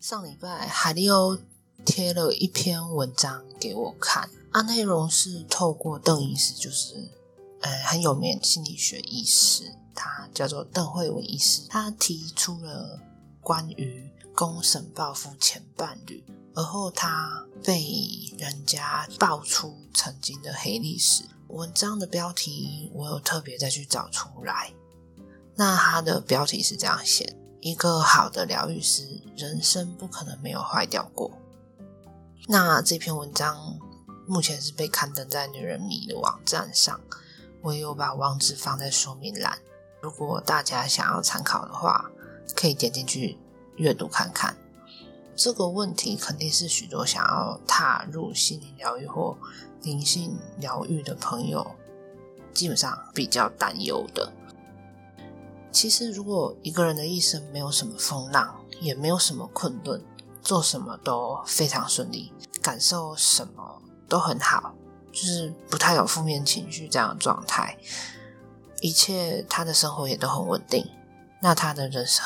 上礼拜海利欧贴了一篇文章给我看，啊，内容是透过邓医师，就是呃很有名心理学医师，他叫做邓慧文医师，他提出了关于公审报复前伴侣，而后他被人家爆出曾经的黑历史。文章的标题我有特别再去找出来，那他的标题是这样写。一个好的疗愈师，人生不可能没有坏掉过。那这篇文章目前是被刊登在女人迷的网站上，我也有把网址放在说明栏。如果大家想要参考的话，可以点进去阅读看看。这个问题肯定是许多想要踏入心理疗愈或灵性疗愈的朋友，基本上比较担忧的。其实，如果一个人的一生没有什么风浪，也没有什么困顿，做什么都非常顺利，感受什么都很好，就是不太有负面情绪这样的状态，一切他的生活也都很稳定，那他的人生，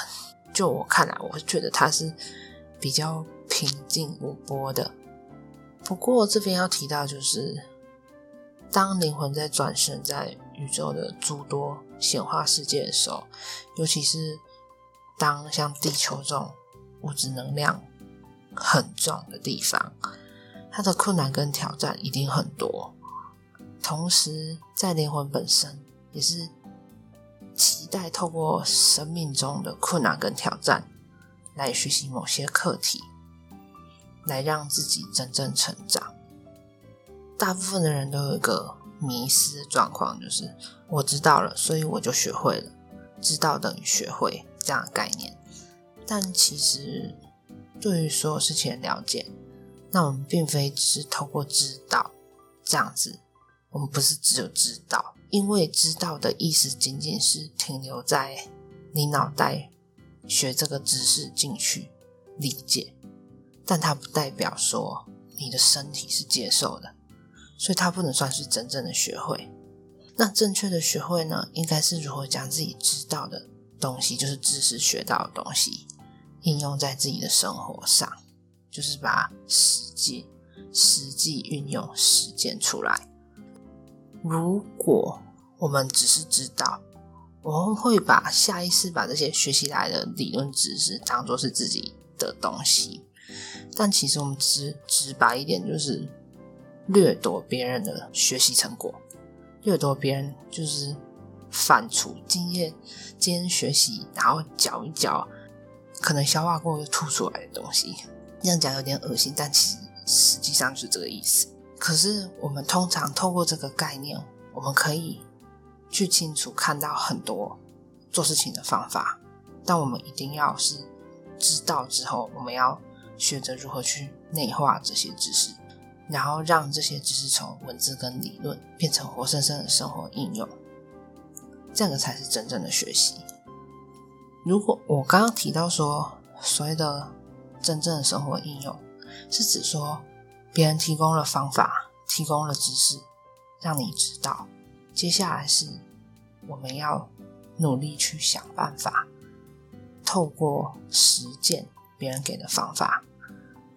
就我看来，我觉得他是比较平静无波的。不过这边要提到，就是当灵魂在转身在。宇宙的诸多显化世界的时候，尤其是当像地球这种物质能量很重的地方，它的困难跟挑战一定很多。同时，在灵魂本身也是期待透过生命中的困难跟挑战，来学习某些课题，来让自己真正成长。大部分的人都有一个。迷失的状况就是我知道了，所以我就学会了。知道等于学会这样的概念，但其实对于所有事情的了解，那我们并非只是透过知道这样子，我们不是只有知道，因为知道的意思仅仅是停留在你脑袋学这个知识进去理解，但它不代表说你的身体是接受的。所以它不能算是真正的学会。那正确的学会呢，应该是如何将自己知道的东西，就是知识学到的东西，应用在自己的生活上，就是把实际、实际运用、实践出来。如果我们只是知道，我们会把下意识把这些学习来的理论知识当做是自己的东西，但其实我们直直白一点就是。掠夺别人的学习成果，掠夺别人就是反刍经验、经验学习，然后嚼一嚼，可能消化过又吐出来的东西。这样讲有点恶心，但其实实际上是这个意思。可是我们通常透过这个概念，我们可以去清楚看到很多做事情的方法，但我们一定要是知道之后，我们要学着如何去内化这些知识。然后让这些知识从文字跟理论变成活生生的生活应用，这个才是真正的学习。如果我刚刚提到说所谓的真正的生活应用，是指说别人提供了方法，提供了知识，让你知道，接下来是我们要努力去想办法，透过实践别人给的方法，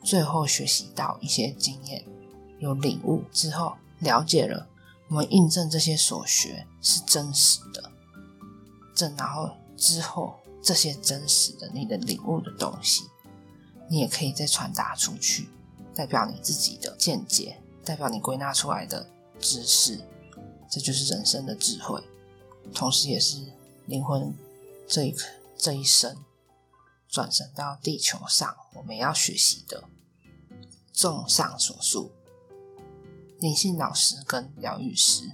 最后学习到一些经验。有领悟之后，了解了，我们印证这些所学是真实的。这然后之后，这些真实的你的领悟的东西，你也可以再传达出去，代表你自己的见解，代表你归纳出来的知识。这就是人生的智慧，同时也是灵魂这一这一生转生到地球上我们要学习的。综上所述。灵性老师跟疗愈师，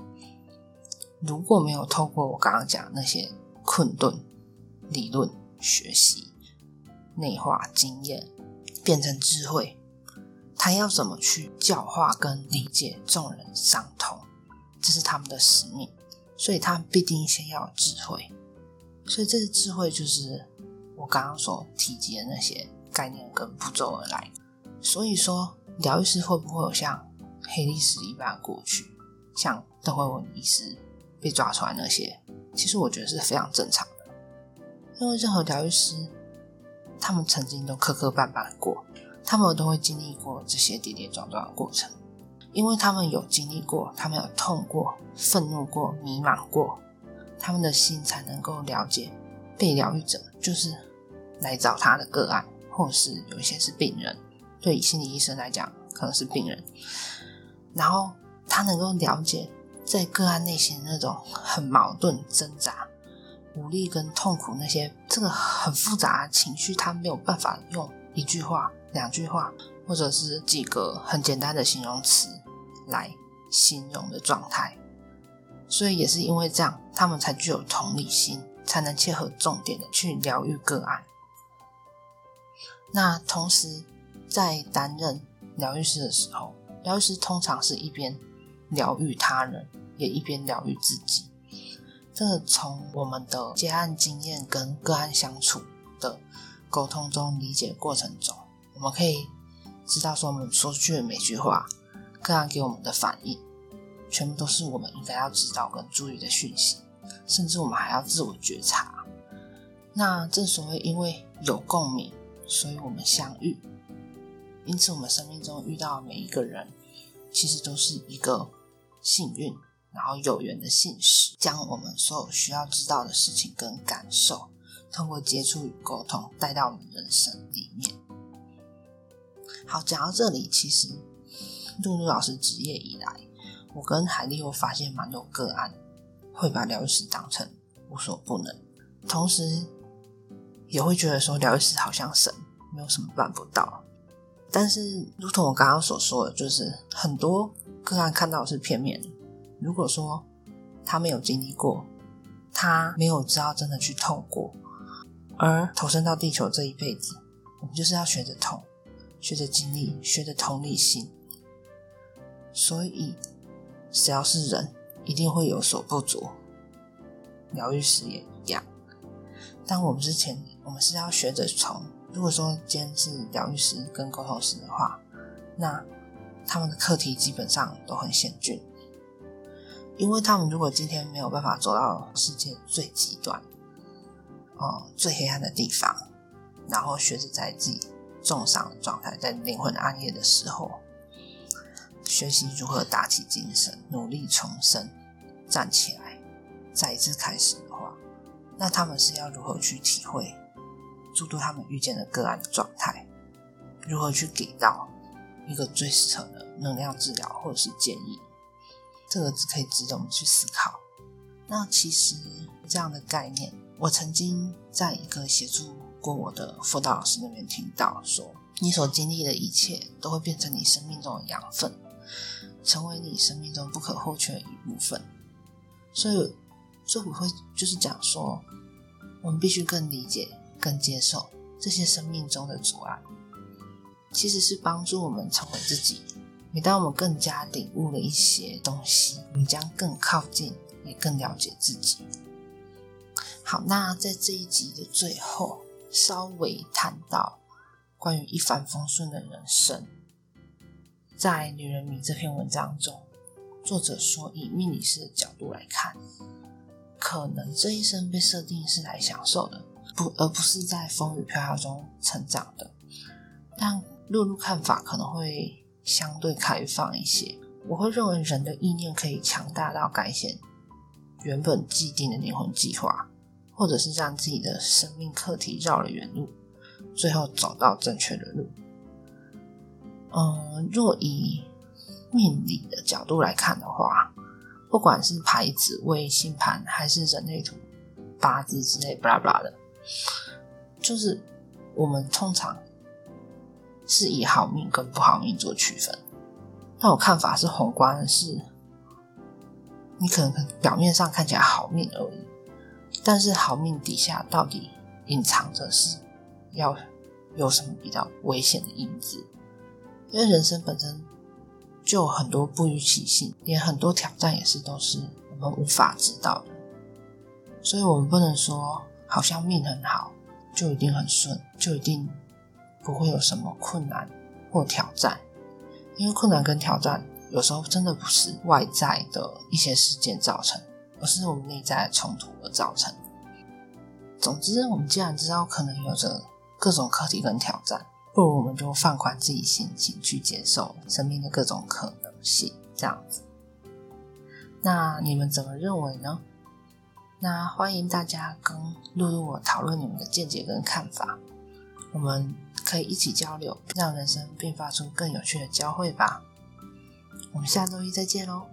如果没有透过我刚刚讲那些困顿理论学习、内化经验，变成智慧，他要怎么去教化跟理解众人伤痛？这是他们的使命，所以他们必定先要有智慧。所以这个智慧就是我刚刚所提及的那些概念跟步骤而来。所以说，疗愈师会不会有像？黑历史一般过去，像邓慧文医师被抓出来那些，其实我觉得是非常正常的。因为任何疗愈师，他们曾经都磕磕绊绊过，他们都会经历过这些跌跌撞撞的过程，因为他们有经历过，他们有痛过、愤怒过、迷茫过，他们的心才能够了解，被疗愈者就是来找他的个案，或是有一些是病人，对心理医生来讲可能是病人，然后他能够了解在个案内心那种很矛盾挣扎。无力跟痛苦那些这个很复杂的情绪，他没有办法用一句话、两句话，或者是几个很简单的形容词来形容的状态。所以也是因为这样，他们才具有同理心，才能切合重点的去疗愈个案。那同时在担任疗愈师的时候，疗愈师通常是一边疗愈他人，也一边疗愈自己。这从我们的接案经验跟个案相处的沟通中理解过程中，我们可以知道说，我们说出去的每句话，个案给我们的反应，全部都是我们应该要知道跟注意的讯息，甚至我们还要自我觉察。那正所谓，因为有共鸣，所以我们相遇。因此，我们生命中遇到每一个人，其实都是一个幸运。然后有缘的信使，将我们所有需要知道的事情跟感受，通过接触与沟通，带到我们人生里面。好，讲到这里，其实露露老师职业以来，我跟海丽又发现蛮多个案，会把疗愈师当成无所不能，同时也会觉得说疗愈师好像神，没有什么办不到。但是，如同我刚刚所说的，就是很多个案看到的是片面。如果说他没有经历过，他没有知道真的去痛过，而投身到地球这一辈子，我们就是要学着痛，学着经历，学着同理心。所以，只要是人，一定会有所不足。疗愈师也一样。但我们之前，我们是要学着从。如果说今天是疗愈师跟沟通师的话，那他们的课题基本上都很险峻。因为他们如果今天没有办法走到世界最极端，哦，最黑暗的地方，然后学着在自己重伤的状态，在灵魂暗夜的时候，学习如何打起精神，努力重生，站起来，再一次开始的话，那他们是要如何去体会诸多他们遇见的个案状态，如何去给到一个最适合的能量治疗或者是建议？这个只可以值得我们去思考。那其实这样的概念，我曾经在一个协助过我的辅导老师那边听到说，你所经历的一切都会变成你生命中的养分，成为你生命中不可或缺的一部分。所以，所以我会就是讲说，我们必须更理解、更接受这些生命中的阻碍，其实是帮助我们成为自己。每当我们更加领悟了一些东西，你将更靠近，也更了解自己。好，那在这一集的最后，稍微谈到关于一帆风顺的人生。在《女人迷》这篇文章中，作者说，以命理师的角度来看，可能这一生被设定是来享受的，不，而不是在风雨飘摇中成长的。但露露看法可能会。相对开放一些，我会认为人的意念可以强大到改写原本既定的灵魂计划，或者是让自己的生命课题绕了远路，最后走到正确的路。嗯，若以命理的角度来看的话，不管是牌子、卫、星盘，还是人类图、八字之类，巴拉巴拉的，就是我们通常。是以好命跟不好命做区分，但我看法是宏观的是，你可能表面上看起来好命而已，但是好命底下到底隐藏着是要有什么比较危险的因子？因为人生本身就有很多不预期性，连很多挑战也是都是我们无法知道的，所以我们不能说好像命很好就一定很顺，就一定。不会有什么困难或挑战，因为困难跟挑战有时候真的不是外在的一些事件造成，而是我们内在的冲突而造成。总之，我们既然知道可能有着各种课题跟挑战，不如我们就放宽自己心情，去接受生命的各种可能性，这样子。那你们怎么认为呢？那欢迎大家跟露露我讨论你们的见解跟看法，我们可以一起交流，让人生并发出更有趣的交汇吧。我们下周一再见喽。